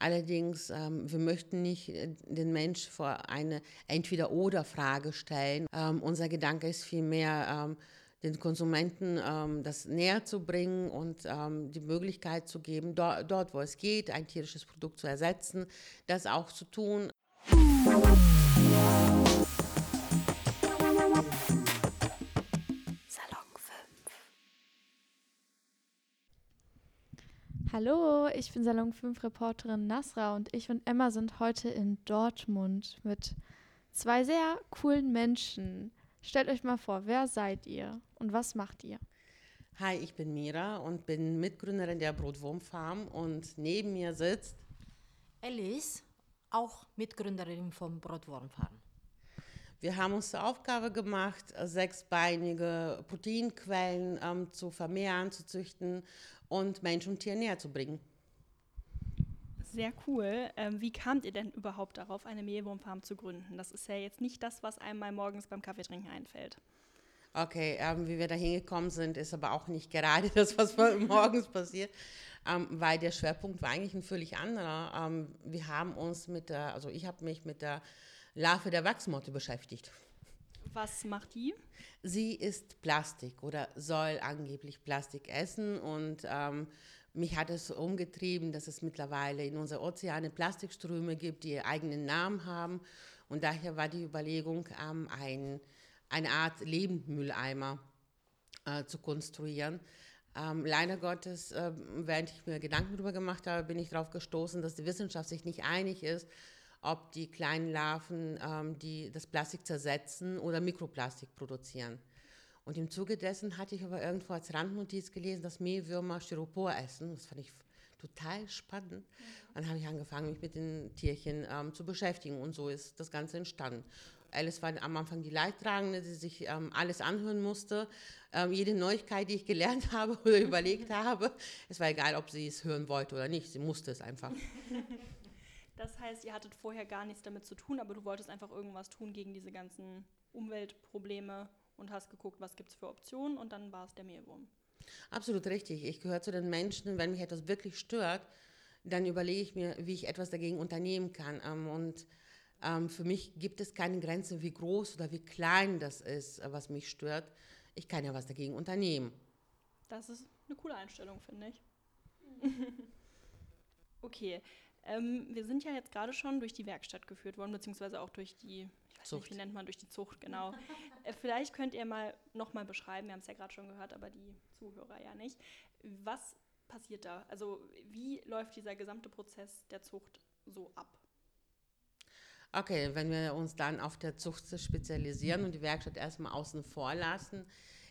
Allerdings, ähm, wir möchten nicht äh, den Mensch vor eine Entweder-Oder-Frage stellen. Ähm, unser Gedanke ist vielmehr, ähm, den Konsumenten ähm, das näher zu bringen und ähm, die Möglichkeit zu geben, do dort, wo es geht, ein tierisches Produkt zu ersetzen, das auch zu tun. Hallo, ich bin Salon 5 Reporterin Nasra und ich und Emma sind heute in Dortmund mit zwei sehr coolen Menschen. Stellt euch mal vor, wer seid ihr und was macht ihr? Hi, ich bin Mira und bin Mitgründerin der Brotwurmfarm und neben mir sitzt Alice, auch Mitgründerin vom Brotwurmfarm. Wir haben uns zur Aufgabe gemacht, sechsbeinige Proteinquellen ähm, zu vermehren, zu züchten und Mensch und Tier näher zu bringen. Sehr cool. Ähm, wie kamt ihr denn überhaupt darauf, eine Mehlwurmfarm zu gründen? Das ist ja jetzt nicht das, was einem mal morgens beim Kaffeetrinken einfällt. Okay, ähm, wie wir da hingekommen sind, ist aber auch nicht gerade das, was morgens passiert, ähm, weil der Schwerpunkt war eigentlich ein völlig anderer. Ähm, wir haben uns mit der, also ich habe mich mit der Larve der Wachsmotte beschäftigt. Was macht die? Sie isst Plastik oder soll angeblich Plastik essen und ähm, mich hat es umgetrieben, dass es mittlerweile in unserer Ozeane Plastikströme gibt, die eigenen Namen haben. Und daher war die Überlegung, ähm, ein, eine Art Lebendmülleimer äh, zu konstruieren. Ähm, leider Gottes, äh, während ich mir Gedanken darüber gemacht habe, bin ich darauf gestoßen, dass die Wissenschaft sich nicht einig ist, ob die kleinen Larven ähm, die das Plastik zersetzen oder Mikroplastik produzieren. Und im Zuge dessen hatte ich aber irgendwo als Randnotiz gelesen, dass Mehlwürmer Styropor essen. Das fand ich total spannend. Und dann habe ich angefangen, mich mit den Tierchen ähm, zu beschäftigen und so ist das Ganze entstanden. Alice war am Anfang die Leidtragende, die sich ähm, alles anhören musste. Ähm, jede Neuigkeit, die ich gelernt habe oder überlegt habe, es war egal, ob sie es hören wollte oder nicht, sie musste es einfach. Das heißt, ihr hattet vorher gar nichts damit zu tun, aber du wolltest einfach irgendwas tun gegen diese ganzen Umweltprobleme und hast geguckt, was gibt es für Optionen und dann war es der Mehlwurm. Absolut richtig. Ich gehöre zu den Menschen, wenn mich etwas wirklich stört, dann überlege ich mir, wie ich etwas dagegen unternehmen kann. Ähm, und ähm, für mich gibt es keine Grenze, wie groß oder wie klein das ist, was mich stört. Ich kann ja was dagegen unternehmen. Das ist eine coole Einstellung, finde ich. okay, ähm, wir sind ja jetzt gerade schon durch die Werkstatt geführt worden, beziehungsweise auch durch die, ich weiß Zucht. nicht, wie nennt man, durch die Zucht, genau. äh, vielleicht könnt ihr mal nochmal beschreiben, wir haben es ja gerade schon gehört, aber die Zuhörer ja nicht. Was passiert da? Also wie läuft dieser gesamte Prozess der Zucht so ab? Okay, wenn wir uns dann auf der Zucht spezialisieren und die Werkstatt erstmal außen vor lassen,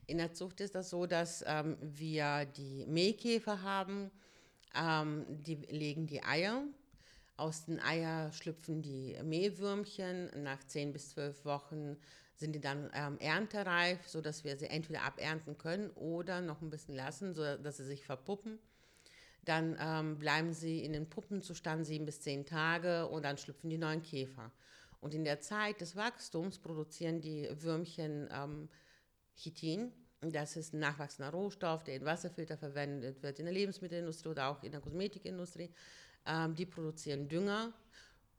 in der Zucht ist das so, dass ähm, wir die Mähkäfer haben, ähm, die legen die Eier aus den Eier schlüpfen die Mehlwürmchen. Nach 10 bis 12 Wochen sind die dann ähm, erntereif, sodass wir sie entweder abernten können oder noch ein bisschen lassen, sodass sie sich verpuppen. Dann ähm, bleiben sie in den Puppenzustand sieben bis zehn Tage und dann schlüpfen die neuen Käfer. Und in der Zeit des Wachstums produzieren die Würmchen ähm, Chitin. Das ist ein nachwachsender Rohstoff, der in Wasserfilter verwendet wird, in der Lebensmittelindustrie oder auch in der Kosmetikindustrie. Ähm, die produzieren Dünger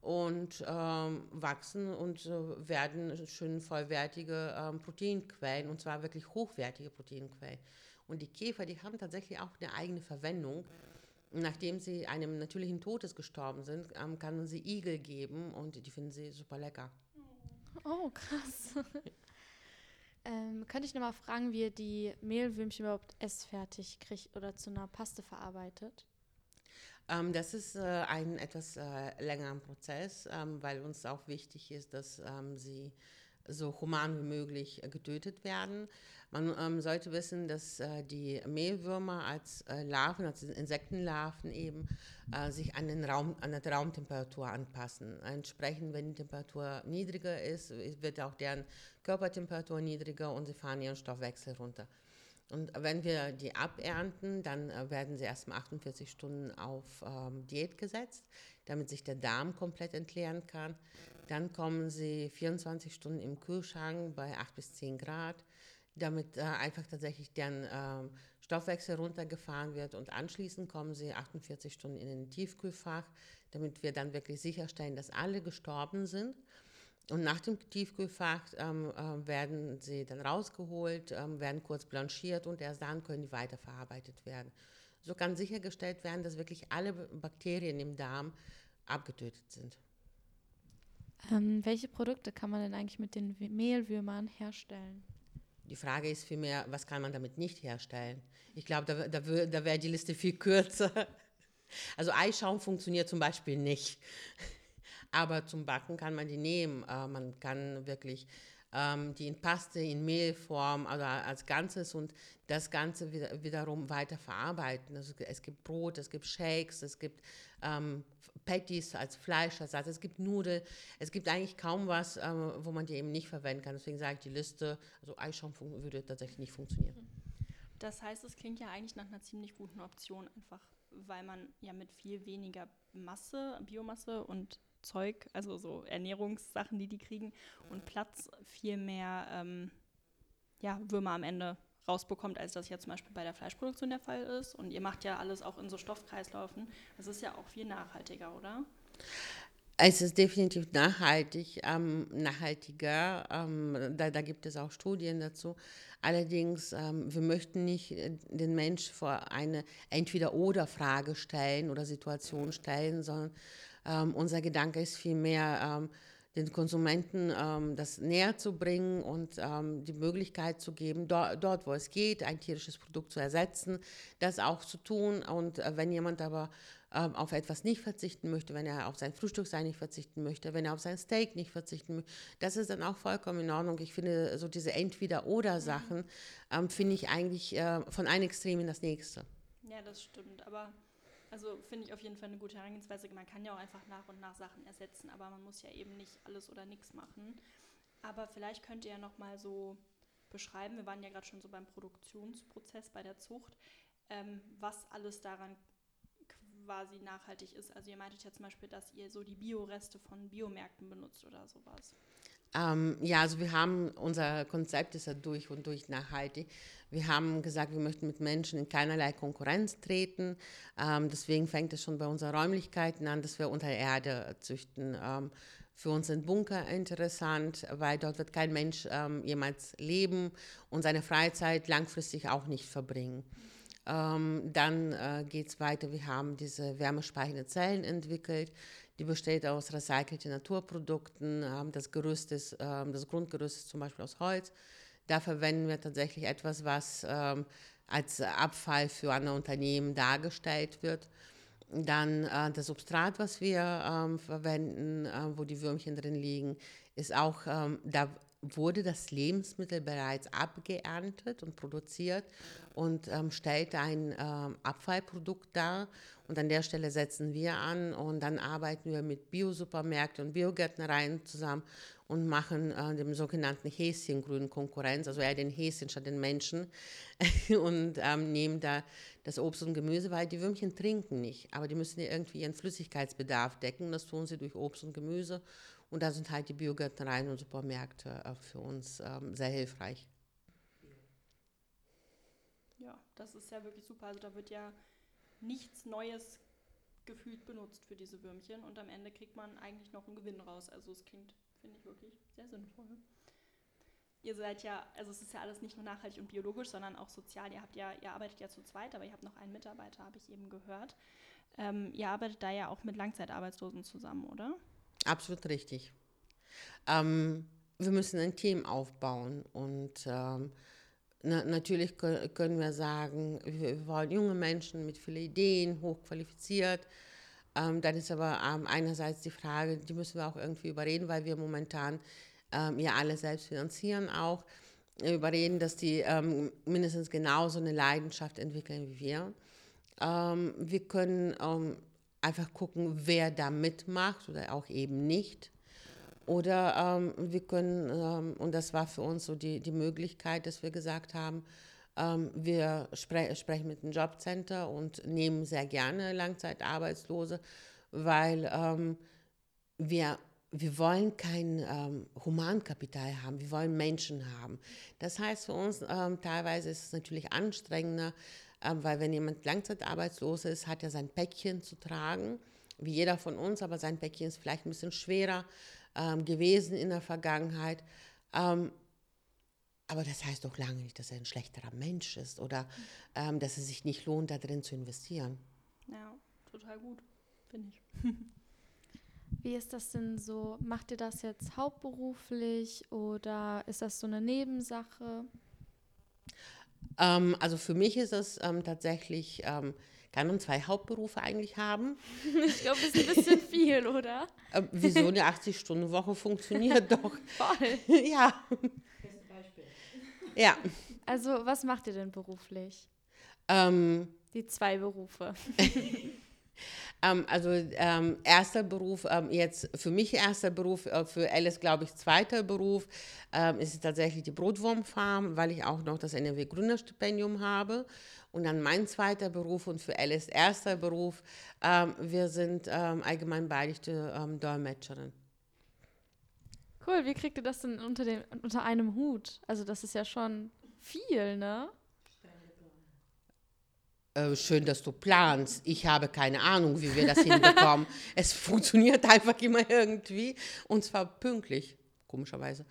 und ähm, wachsen und äh, werden schön vollwertige ähm, Proteinquellen und zwar wirklich hochwertige Proteinquellen. Und die Käfer, die haben tatsächlich auch eine eigene Verwendung. Nachdem sie einem natürlichen Todes gestorben sind, ähm, kann man sie Igel geben und die finden sie super lecker. Oh, krass. ähm, könnte ich nochmal fragen, wie ihr die Mehlwürmchen überhaupt essfertig kriegt oder zu einer Paste verarbeitet? Ähm, das ist äh, ein etwas äh, längerer Prozess, ähm, weil uns auch wichtig ist, dass ähm, sie so human wie möglich äh, getötet werden. Man ähm, sollte wissen, dass äh, die Mehlwürmer als äh, Larven, als Insektenlarven eben, äh, sich an, den Raum, an der Raumtemperatur anpassen. Entsprechend, wenn die Temperatur niedriger ist, wird auch deren Körpertemperatur niedriger und sie fahren ihren Stoffwechsel runter. Und wenn wir die abernten, dann äh, werden sie erstmal 48 Stunden auf ähm, Diät gesetzt, damit sich der Darm komplett entleeren kann. Dann kommen sie 24 Stunden im Kühlschrank bei 8 bis 10 Grad, damit äh, einfach tatsächlich deren äh, Stoffwechsel runtergefahren wird. Und anschließend kommen sie 48 Stunden in den Tiefkühlfach, damit wir dann wirklich sicherstellen, dass alle gestorben sind. Und nach dem Tiefkühlfach ähm, äh, werden sie dann rausgeholt, ähm, werden kurz blanchiert und erst dann können die weiterverarbeitet werden. So kann sichergestellt werden, dass wirklich alle Bakterien im Darm abgetötet sind. Ähm, welche Produkte kann man denn eigentlich mit den Mehlwürmern herstellen? Die Frage ist vielmehr, was kann man damit nicht herstellen? Ich glaube, da, da, da wäre die Liste viel kürzer. Also Eischaum funktioniert zum Beispiel nicht. Aber zum Backen kann man die nehmen. Äh, man kann wirklich ähm, die in Paste, in Mehlform oder als Ganzes und das Ganze wieder, wiederum weiter verarbeiten. Also es gibt Brot, es gibt Shakes, es gibt ähm, Patties als Fleischersatz, es gibt Nudeln, es gibt eigentlich kaum was, ähm, wo man die eben nicht verwenden kann. Deswegen sage ich, die Liste, also Eischaum würde tatsächlich nicht funktionieren. Das heißt, es klingt ja eigentlich nach einer ziemlich guten Option, einfach weil man ja mit viel weniger Masse, Biomasse und Zeug, also so Ernährungssachen, die die kriegen und Platz viel mehr ähm, ja, Würmer am Ende rausbekommt, als das ja zum Beispiel bei der Fleischproduktion der Fall ist. Und ihr macht ja alles auch in so Stoffkreislaufen. Das ist ja auch viel nachhaltiger, oder? Es ist definitiv nachhaltig, ähm, nachhaltiger. Ähm, da, da, gibt es auch Studien dazu. Allerdings, ähm, wir möchten nicht äh, den Mensch vor eine Entweder-Oder-Frage stellen oder Situation stellen, sondern ähm, unser Gedanke ist vielmehr, ähm, den Konsumenten ähm, das näher zu bringen und ähm, die Möglichkeit zu geben, do dort, wo es geht, ein tierisches Produkt zu ersetzen, das auch zu tun. Und äh, wenn jemand aber ähm, auf etwas nicht verzichten möchte, wenn er auf sein Frühstücksei nicht verzichten möchte, wenn er auf sein Steak nicht verzichten möchte, das ist dann auch vollkommen in Ordnung. Ich finde, so diese Entweder-Oder-Sachen mhm. ähm, finde ich eigentlich äh, von einem Extrem in das nächste. Ja, das stimmt. Aber also finde ich auf jeden Fall eine gute Herangehensweise. Man kann ja auch einfach nach und nach Sachen ersetzen, aber man muss ja eben nicht alles oder nichts machen. Aber vielleicht könnt ihr ja noch mal so beschreiben, wir waren ja gerade schon so beim Produktionsprozess bei der Zucht, ähm, was alles daran quasi nachhaltig ist. Also ihr meintet ja zum Beispiel, dass ihr so die Bioreste von Biomärkten benutzt oder sowas. Ähm, ja, also wir haben, unser Konzept ist ja durch und durch nachhaltig. Wir haben gesagt, wir möchten mit Menschen in keinerlei Konkurrenz treten. Ähm, deswegen fängt es schon bei unseren Räumlichkeiten an, dass wir unter Erde züchten. Ähm, für uns sind Bunker interessant, weil dort wird kein Mensch ähm, jemals leben und seine Freizeit langfristig auch nicht verbringen. Ähm, dann äh, geht es weiter. Wir haben diese wärmespeichernde Zellen entwickelt. Die besteht aus recycelten Naturprodukten. Ähm, das Gerüst ist, ähm, das Grundgerüst ist zum Beispiel aus Holz. Da verwenden wir tatsächlich etwas, was ähm, als Abfall für andere Unternehmen dargestellt wird. Dann äh, das Substrat, was wir ähm, verwenden, äh, wo die Würmchen drin liegen, ist auch, ähm, da wurde das Lebensmittel bereits abgeerntet und produziert und ähm, stellt ein ähm, Abfallprodukt dar. Und an der Stelle setzen wir an und dann arbeiten wir mit Biosupermärkten und Biogärtnereien zusammen und machen äh, dem sogenannten Häschengrün Konkurrenz, also eher den Häschen statt den Menschen und ähm, nehmen da das Obst und Gemüse, weil die Würmchen trinken nicht, aber die müssen ja irgendwie ihren Flüssigkeitsbedarf decken. Das tun sie durch Obst und Gemüse und da sind halt die Biogärtnereien und Supermärkte äh, für uns ähm, sehr hilfreich. Ja, das ist ja wirklich super. Also da wird ja nichts Neues gefühlt benutzt für diese Würmchen und am Ende kriegt man eigentlich noch einen Gewinn raus. Also es klingt Finde ich wirklich sehr sinnvoll. Ihr seid ja, also es ist ja alles nicht nur nachhaltig und biologisch, sondern auch sozial. Ihr habt ja, ihr arbeitet ja zu zweit, aber ihr habt noch einen Mitarbeiter, habe ich eben gehört. Ähm, ihr arbeitet da ja auch mit Langzeitarbeitslosen zusammen, oder? Absolut richtig. Ähm, wir müssen ein Team aufbauen und ähm, na, natürlich können wir sagen, wir wollen junge Menschen mit vielen Ideen, hochqualifiziert, ähm, dann ist aber ähm, einerseits die Frage, die müssen wir auch irgendwie überreden, weil wir momentan ähm, ja alle selbst finanzieren auch, überreden, dass die ähm, mindestens genauso eine Leidenschaft entwickeln wie wir. Wir können einfach gucken, wer da mitmacht oder auch eben nicht. Oder wir können, und das war für uns so die, die Möglichkeit, dass wir gesagt haben, ähm, wir spre sprechen mit dem Jobcenter und nehmen sehr gerne Langzeitarbeitslose, weil ähm, wir, wir wollen kein ähm, Humankapital haben, wir wollen Menschen haben. Das heißt für uns, ähm, teilweise ist es natürlich anstrengender, ähm, weil wenn jemand langzeitarbeitslos ist, hat er sein Päckchen zu tragen wie jeder von uns, aber sein Päckchen ist vielleicht ein bisschen schwerer ähm, gewesen in der Vergangenheit. Ähm, aber das heißt doch lange nicht, dass er ein schlechterer Mensch ist oder ähm, dass es sich nicht lohnt, da drin zu investieren. Ja, total gut, finde ich. Wie ist das denn so? Macht ihr das jetzt hauptberuflich oder ist das so eine Nebensache? Ähm, also für mich ist es ähm, tatsächlich, ähm, kann man zwei Hauptberufe eigentlich haben. Ich glaube, es ist ein bisschen viel, oder? Äh, wieso eine 80-Stunden-Woche funktioniert doch. Voll. ja. Ja. Also, was macht ihr denn beruflich? Ähm, Die zwei Berufe. Ähm, also ähm, erster Beruf, ähm, jetzt für mich erster Beruf, äh, für Alice glaube ich zweiter Beruf, ähm, ist tatsächlich die Brotwurmfarm, weil ich auch noch das NRW Gründerstipendium habe. Und dann mein zweiter Beruf und für Alice erster Beruf, ähm, wir sind allgemein ähm, Dolmetscherin. Cool, wie kriegt ihr das denn unter, dem, unter einem Hut? Also das ist ja schon viel, ne? Äh, schön, dass du planst. Ich habe keine Ahnung, wie wir das hinbekommen. es funktioniert einfach immer irgendwie und zwar pünktlich, komischerweise.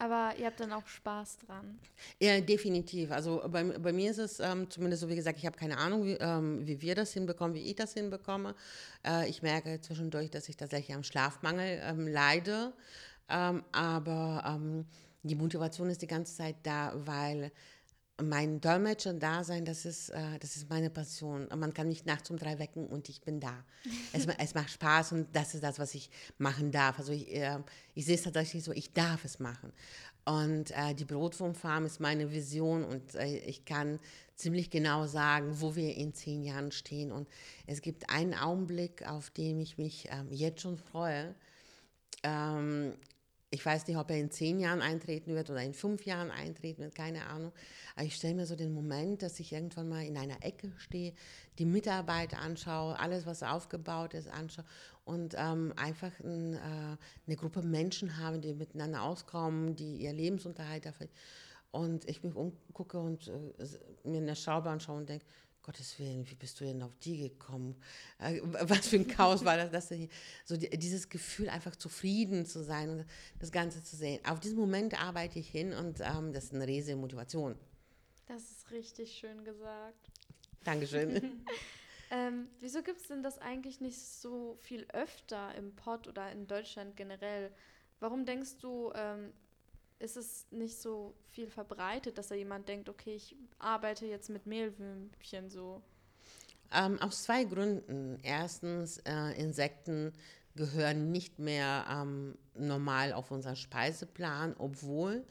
Aber ihr habt dann auch Spaß dran. Ja, definitiv. Also bei, bei mir ist es ähm, zumindest so, wie gesagt, ich habe keine Ahnung, wie, ähm, wie wir das hinbekommen, wie ich das hinbekomme. Äh, ich merke zwischendurch, dass ich tatsächlich am Schlafmangel ähm, leide. Ähm, aber ähm, die Motivation ist die ganze Zeit da, weil mein Dolmetscher-Dasein, das ist, äh, das ist meine Passion. Man kann mich nachts um drei wecken und ich bin da. es, es macht Spaß und das ist das, was ich machen darf. Also ich, äh, ich sehe es tatsächlich so, ich darf es machen. Und äh, die Brotwurmfarm ist meine Vision und äh, ich kann ziemlich genau sagen, wo wir in zehn Jahren stehen. Und es gibt einen Augenblick, auf den ich mich ähm, jetzt schon freue. Ähm, ich weiß nicht, ob er in zehn Jahren eintreten wird oder in fünf Jahren eintreten wird, keine Ahnung. Aber ich stelle mir so den Moment, dass ich irgendwann mal in einer Ecke stehe, die Mitarbeit anschaue, alles, was aufgebaut ist, anschaue und ähm, einfach ein, äh, eine Gruppe Menschen habe, die miteinander auskommen, die ihr Lebensunterhalt dafür. Und ich mich umgucke und äh, mir eine Schraube anschaue und denke, Gottes Willen, wie bist du denn auf die gekommen? Äh, was für ein Chaos war das, das so dieses Gefühl, einfach zufrieden zu sein und das Ganze zu sehen. Auf diesen Moment arbeite ich hin und ähm, das ist eine riesige Motivation. Das ist richtig schön gesagt. Dankeschön. ähm, wieso gibt es denn das eigentlich nicht so viel öfter im Pott oder in Deutschland generell? Warum denkst du, ähm, ist es nicht so viel verbreitet, dass da jemand denkt, okay, ich arbeite jetzt mit Mehlwürmchen so? Ähm, aus zwei Gründen. Erstens, äh, Insekten gehören nicht mehr ähm, normal auf unseren Speiseplan, obwohl,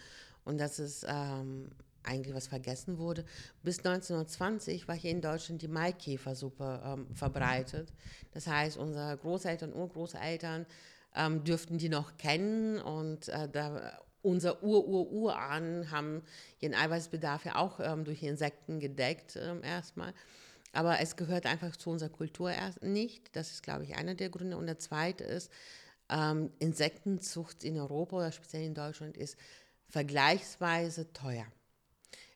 und das ist ähm, eigentlich was vergessen wurde, bis 1920 war hier in Deutschland die Maikäfersuppe ähm, verbreitet. Das heißt, unsere Großeltern, Urgroßeltern ähm, dürften die noch kennen und äh, da unser Ur-Ur-Urahnen haben ihren Eiweißbedarf ja auch ähm, durch Insekten gedeckt ähm, erstmal. Aber es gehört einfach zu unserer Kultur erst nicht. Das ist, glaube ich, einer der Gründe. Und der zweite ist, ähm, Insektenzucht in Europa oder speziell in Deutschland ist vergleichsweise teuer.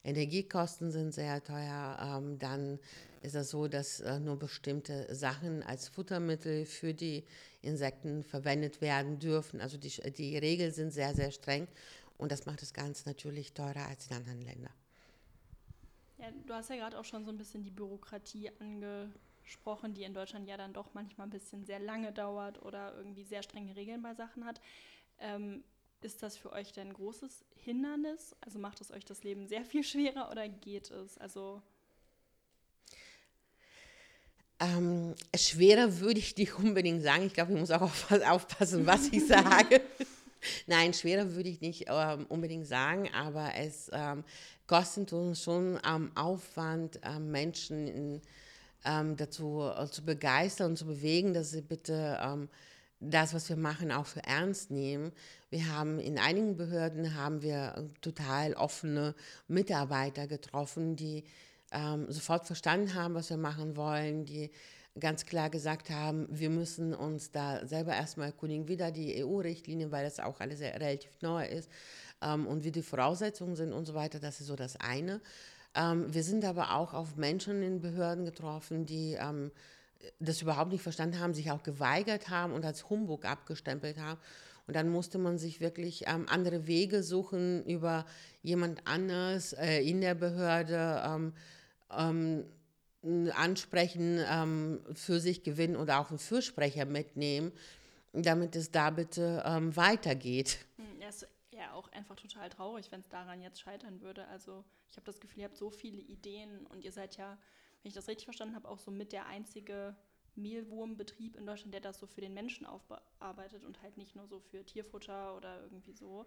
Energiekosten sind sehr teuer. Ähm, dann ist es so, dass äh, nur bestimmte Sachen als Futtermittel für die Insekten verwendet werden dürfen. Also die, die Regeln sind sehr, sehr streng und das macht das Ganze natürlich teurer als in anderen Ländern. Ja, du hast ja gerade auch schon so ein bisschen die Bürokratie angesprochen, die in Deutschland ja dann doch manchmal ein bisschen sehr lange dauert oder irgendwie sehr strenge Regeln bei Sachen hat. Ähm, ist das für euch denn ein großes Hindernis? Also macht es euch das Leben sehr viel schwerer oder geht es? Also ähm, schwerer würde ich nicht unbedingt sagen. Ich glaube, ich muss auch aufpassen, was ich sage. Nein, schwerer würde ich nicht ähm, unbedingt sagen, aber es ähm, kostet uns schon am Aufwand, ähm, Menschen in, ähm, dazu äh, zu begeistern und zu bewegen, dass sie bitte ähm, das, was wir machen, auch für ernst nehmen. Wir haben in einigen Behörden haben wir total offene Mitarbeiter getroffen, die ähm, sofort verstanden haben, was wir machen wollen, die ganz klar gesagt haben, wir müssen uns da selber erstmal erkundigen, wie da die EU-Richtlinie, weil das auch alles relativ neu ist ähm, und wie die Voraussetzungen sind und so weiter. Das ist so das eine. Ähm, wir sind aber auch auf Menschen in Behörden getroffen, die ähm, das überhaupt nicht verstanden haben, sich auch geweigert haben und als Humbug abgestempelt haben. Und dann musste man sich wirklich ähm, andere Wege suchen über jemand anders äh, in der Behörde ähm, ähm, ansprechen, ähm, für sich gewinnen oder auch einen Fürsprecher mitnehmen, damit es da bitte ähm, weitergeht. Hm, ja, ist ja auch einfach total traurig, wenn es daran jetzt scheitern würde. Also ich habe das Gefühl, ihr habt so viele Ideen und ihr seid ja, wenn ich das richtig verstanden habe, auch so mit der einzige Mehlwurmbetrieb in Deutschland, der das so für den Menschen aufarbeitet und halt nicht nur so für Tierfutter oder irgendwie so.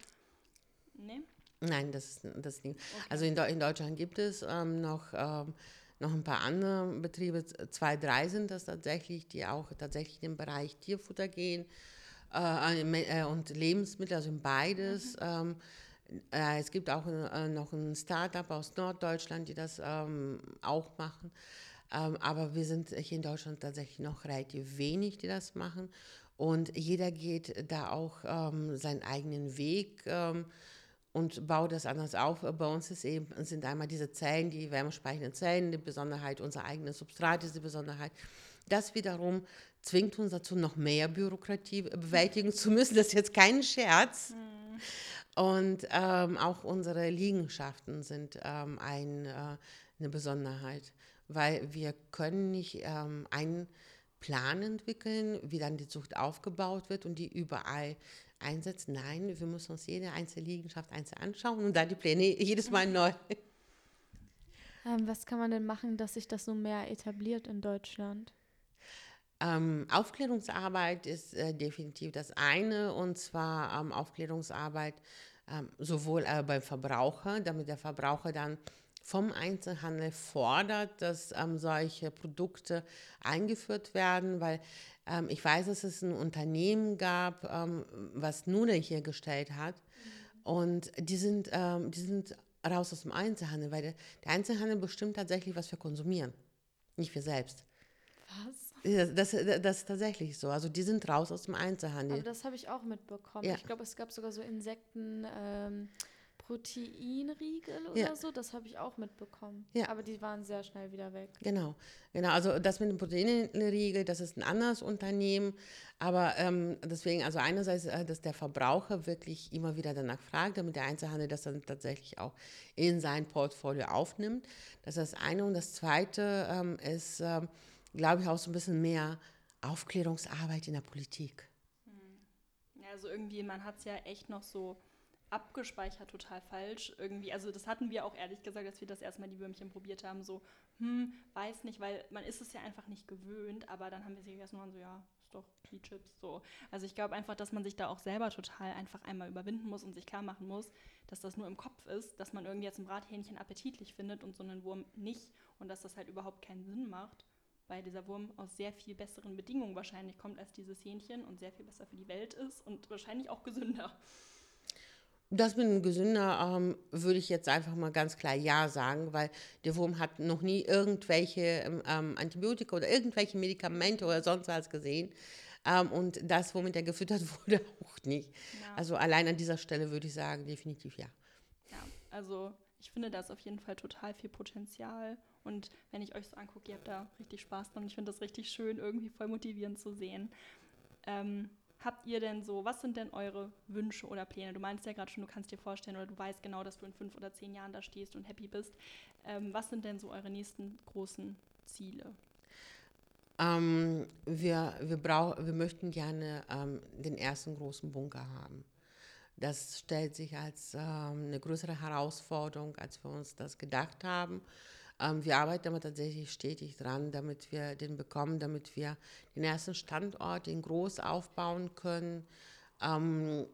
Nee? Nein, das, das nicht. Okay. Also in, in, Deutschland gibt es ähm, noch, ähm, noch ein paar andere Betriebe, zwei, drei sind das tatsächlich, die auch tatsächlich in den Bereich Tierfutter gehen äh, äh und Lebensmittel, also in beides. Mhm. Ähm, äh, es gibt auch äh, noch ein Startup aus Norddeutschland, die das ähm, auch machen. Ähm, aber wir sind hier in Deutschland tatsächlich noch relativ wenig, die das machen. Und jeder geht da auch ähm, seinen eigenen Weg und baut das anders auf. Bei uns ist eben, sind einmal diese Zellen, die wärmespeichernden Zellen, die Besonderheit, unser eigenes Substrat ist die Besonderheit. Das wiederum zwingt uns dazu, noch mehr Bürokratie bewältigen zu müssen. Das ist jetzt kein Scherz. Mhm. Und ähm, auch unsere Liegenschaften sind ähm, ein, äh, eine Besonderheit weil wir können nicht ähm, einen Plan entwickeln, wie dann die Zucht aufgebaut wird und die überall einsetzt. Nein, wir müssen uns jede einzelne Liegenschaft einzeln anschauen und dann die Pläne jedes Mal neu. Ähm, was kann man denn machen, dass sich das so mehr etabliert in Deutschland? Ähm, Aufklärungsarbeit ist äh, definitiv das eine und zwar ähm, Aufklärungsarbeit ähm, sowohl äh, beim Verbraucher, damit der Verbraucher dann vom Einzelhandel fordert, dass ähm, solche Produkte eingeführt werden, weil ähm, ich weiß, dass es ein Unternehmen gab, ähm, was Nudeln hier gestellt hat und die sind, die sind raus aus dem Einzelhandel, weil der, der Einzelhandel bestimmt tatsächlich, was wir konsumieren, nicht wir selbst. Was? Das, das, das, ist tatsächlich so. Also die sind raus aus dem Einzelhandel. Aber das habe ich auch mitbekommen. Ja. Ich glaube, es gab sogar so Insekten. Ähm, Proteinriegel oder ja. so, das habe ich auch mitbekommen. Ja. Aber die waren sehr schnell wieder weg. Genau, genau. Also das mit dem Proteinriegel, das ist ein anderes Unternehmen. Aber ähm, deswegen, also einerseits, äh, dass der Verbraucher wirklich immer wieder danach fragt, damit der Einzelhandel das dann tatsächlich auch in sein Portfolio aufnimmt. Das ist das eine. Und das zweite ähm, ist, ähm, glaube ich, auch so ein bisschen mehr Aufklärungsarbeit in der Politik. Hm. Also irgendwie, man hat es ja echt noch so abgespeichert total falsch irgendwie. Also das hatten wir auch ehrlich gesagt, als wir das erstmal die Würmchen probiert haben, so, hm, weiß nicht, weil man ist es ja einfach nicht gewöhnt, aber dann haben wir sich erstmal so, ja, ist doch die Chips so. Also ich glaube einfach, dass man sich da auch selber total einfach einmal überwinden muss und sich klar machen muss, dass das nur im Kopf ist, dass man irgendwie jetzt ein Brathähnchen appetitlich findet und so einen Wurm nicht und dass das halt überhaupt keinen Sinn macht weil dieser Wurm aus sehr viel besseren Bedingungen wahrscheinlich kommt als dieses Hähnchen und sehr viel besser für die Welt ist und wahrscheinlich auch gesünder. Das mit dem Gesünder ähm, würde ich jetzt einfach mal ganz klar Ja sagen, weil der Wurm hat noch nie irgendwelche ähm, ähm, Antibiotika oder irgendwelche Medikamente oder sonst was gesehen. Ähm, und das, womit er gefüttert wurde, auch nicht. Ja. Also allein an dieser Stelle würde ich sagen, definitiv ja. Ja, also ich finde, da ist auf jeden Fall total viel Potenzial. Und wenn ich euch so angucke, ihr habt da richtig Spaß dran. Ich finde das richtig schön, irgendwie voll motivierend zu sehen. Ähm, habt ihr denn so, was sind denn eure Wünsche oder Pläne? Du meinst ja gerade schon, du kannst dir vorstellen oder du weißt genau, dass du in fünf oder zehn Jahren da stehst und happy bist. Ähm, was sind denn so eure nächsten großen Ziele? Ähm, wir, wir, brauch, wir möchten gerne ähm, den ersten großen Bunker haben. Das stellt sich als ähm, eine größere Herausforderung, als wir uns das gedacht haben. Ähm, wir arbeiten aber tatsächlich stetig dran, damit wir den bekommen, damit wir den ersten Standort in groß aufbauen können, ähm,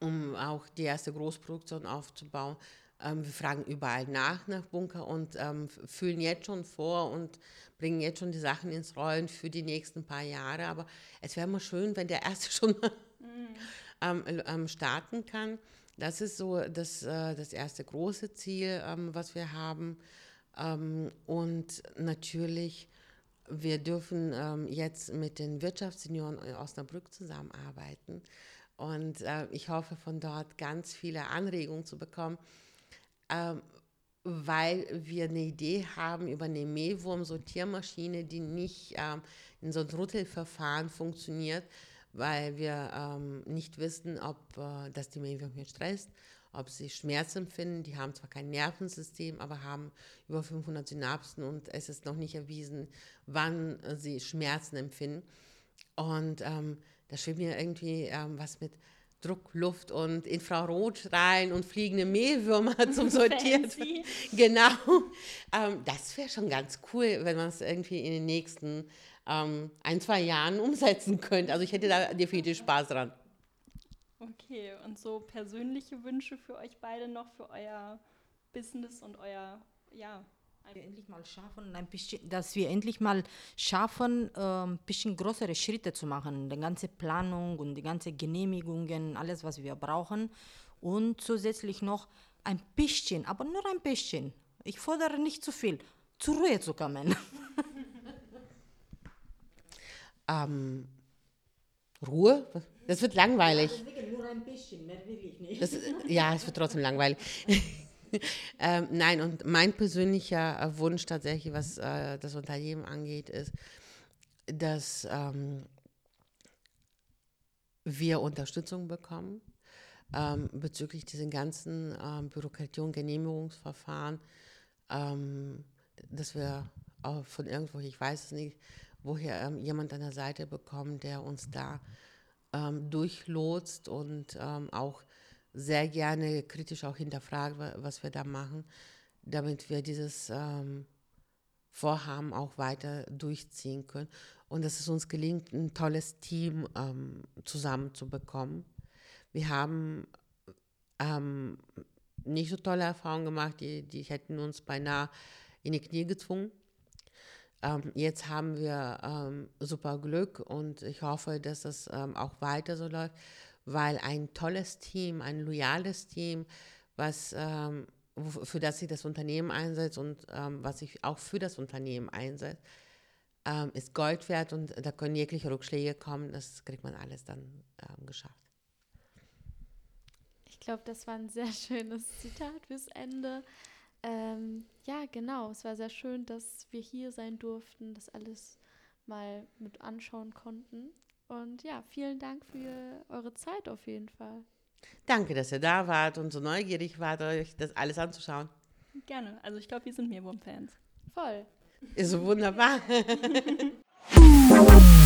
um auch die erste Großproduktion aufzubauen. Ähm, wir fragen überall nach nach Bunker und ähm, fühlen jetzt schon vor und bringen jetzt schon die Sachen ins Rollen für die nächsten paar Jahre. Aber es wäre mal schön, wenn der erste schon mhm. starten kann. Das ist so das, äh, das erste große Ziel, ähm, was wir haben. Ähm, und natürlich, wir dürfen ähm, jetzt mit den Wirtschaftssenioren in Osnabrück zusammenarbeiten. Und äh, ich hoffe, von dort ganz viele Anregungen zu bekommen. Ähm, weil wir eine Idee haben über eine Mehlwurm-Sortiermaschine, die nicht ähm, in so einem Rüttelverfahren funktioniert, weil wir ähm, nicht wissen, ob äh, das die Mehlwürmer stresst, ob sie Schmerz empfinden. Die haben zwar kein Nervensystem, aber haben über 500 Synapsen und es ist noch nicht erwiesen, wann sie Schmerzen empfinden. Und ähm, da schwebt mir irgendwie ähm, was mit Druck, Luft und Infrarotstrahlen und fliegende Mehlwürmer zum Sortieren. genau. Ähm, das wäre schon ganz cool, wenn man es irgendwie in den nächsten ähm, ein, zwei Jahren umsetzen könnte. Also ich hätte da definitiv Spaß dran. Okay, und so persönliche Wünsche für euch beide noch, für euer Business und euer, ja, wir endlich mal schaffen, ein bisschen, dass wir endlich mal schaffen, ein äh, bisschen größere Schritte zu machen, die ganze Planung und die ganze Genehmigungen, alles, was wir brauchen. Und zusätzlich noch ein bisschen, aber nur ein bisschen. Ich fordere nicht zu viel, zur Ruhe zu kommen. ähm, Ruhe? Das wird langweilig. Ja, nur ein bisschen, mehr will ich nicht. Das, ja, es wird trotzdem langweilig. ähm, nein, und mein persönlicher äh, Wunsch tatsächlich, was äh, das Unternehmen angeht, ist, dass ähm, wir Unterstützung bekommen ähm, bezüglich diesen ganzen ähm, Bürokratie- und Genehmigungsverfahren, ähm, dass wir auch von irgendwo, ich weiß es nicht, woher ähm, jemand an der Seite bekommen, der uns da durchlotst und auch sehr gerne kritisch auch hinterfragt, was wir da machen, damit wir dieses ähm, Vorhaben auch weiter durchziehen können. Und dass es uns gelingt, ein tolles Team ähm, zusammenzubekommen. Wir haben ähm, nicht so tolle Erfahrungen gemacht, die, die hätten uns beinahe in die Knie gezwungen. Ähm, jetzt haben wir ähm, super Glück und ich hoffe, dass das ähm, auch weiter so läuft weil ein tolles Team, ein loyales Team, was ähm, für das sich das Unternehmen einsetzt und ähm, was sich auch für das Unternehmen einsetzt, ähm, ist Gold wert und da können jegliche Rückschläge kommen. Das kriegt man alles dann geschafft. Ich glaube, das war ein sehr schönes Zitat fürs Ende. Ähm, ja, genau. Es war sehr schön, dass wir hier sein durften, das alles mal mit anschauen konnten. Und ja, vielen Dank für eure Zeit auf jeden Fall. Danke, dass ihr da wart und so neugierig wart, euch das alles anzuschauen. Gerne. Also ich glaube, wir sind Meerwurm-Fans. Voll. Ist so wunderbar.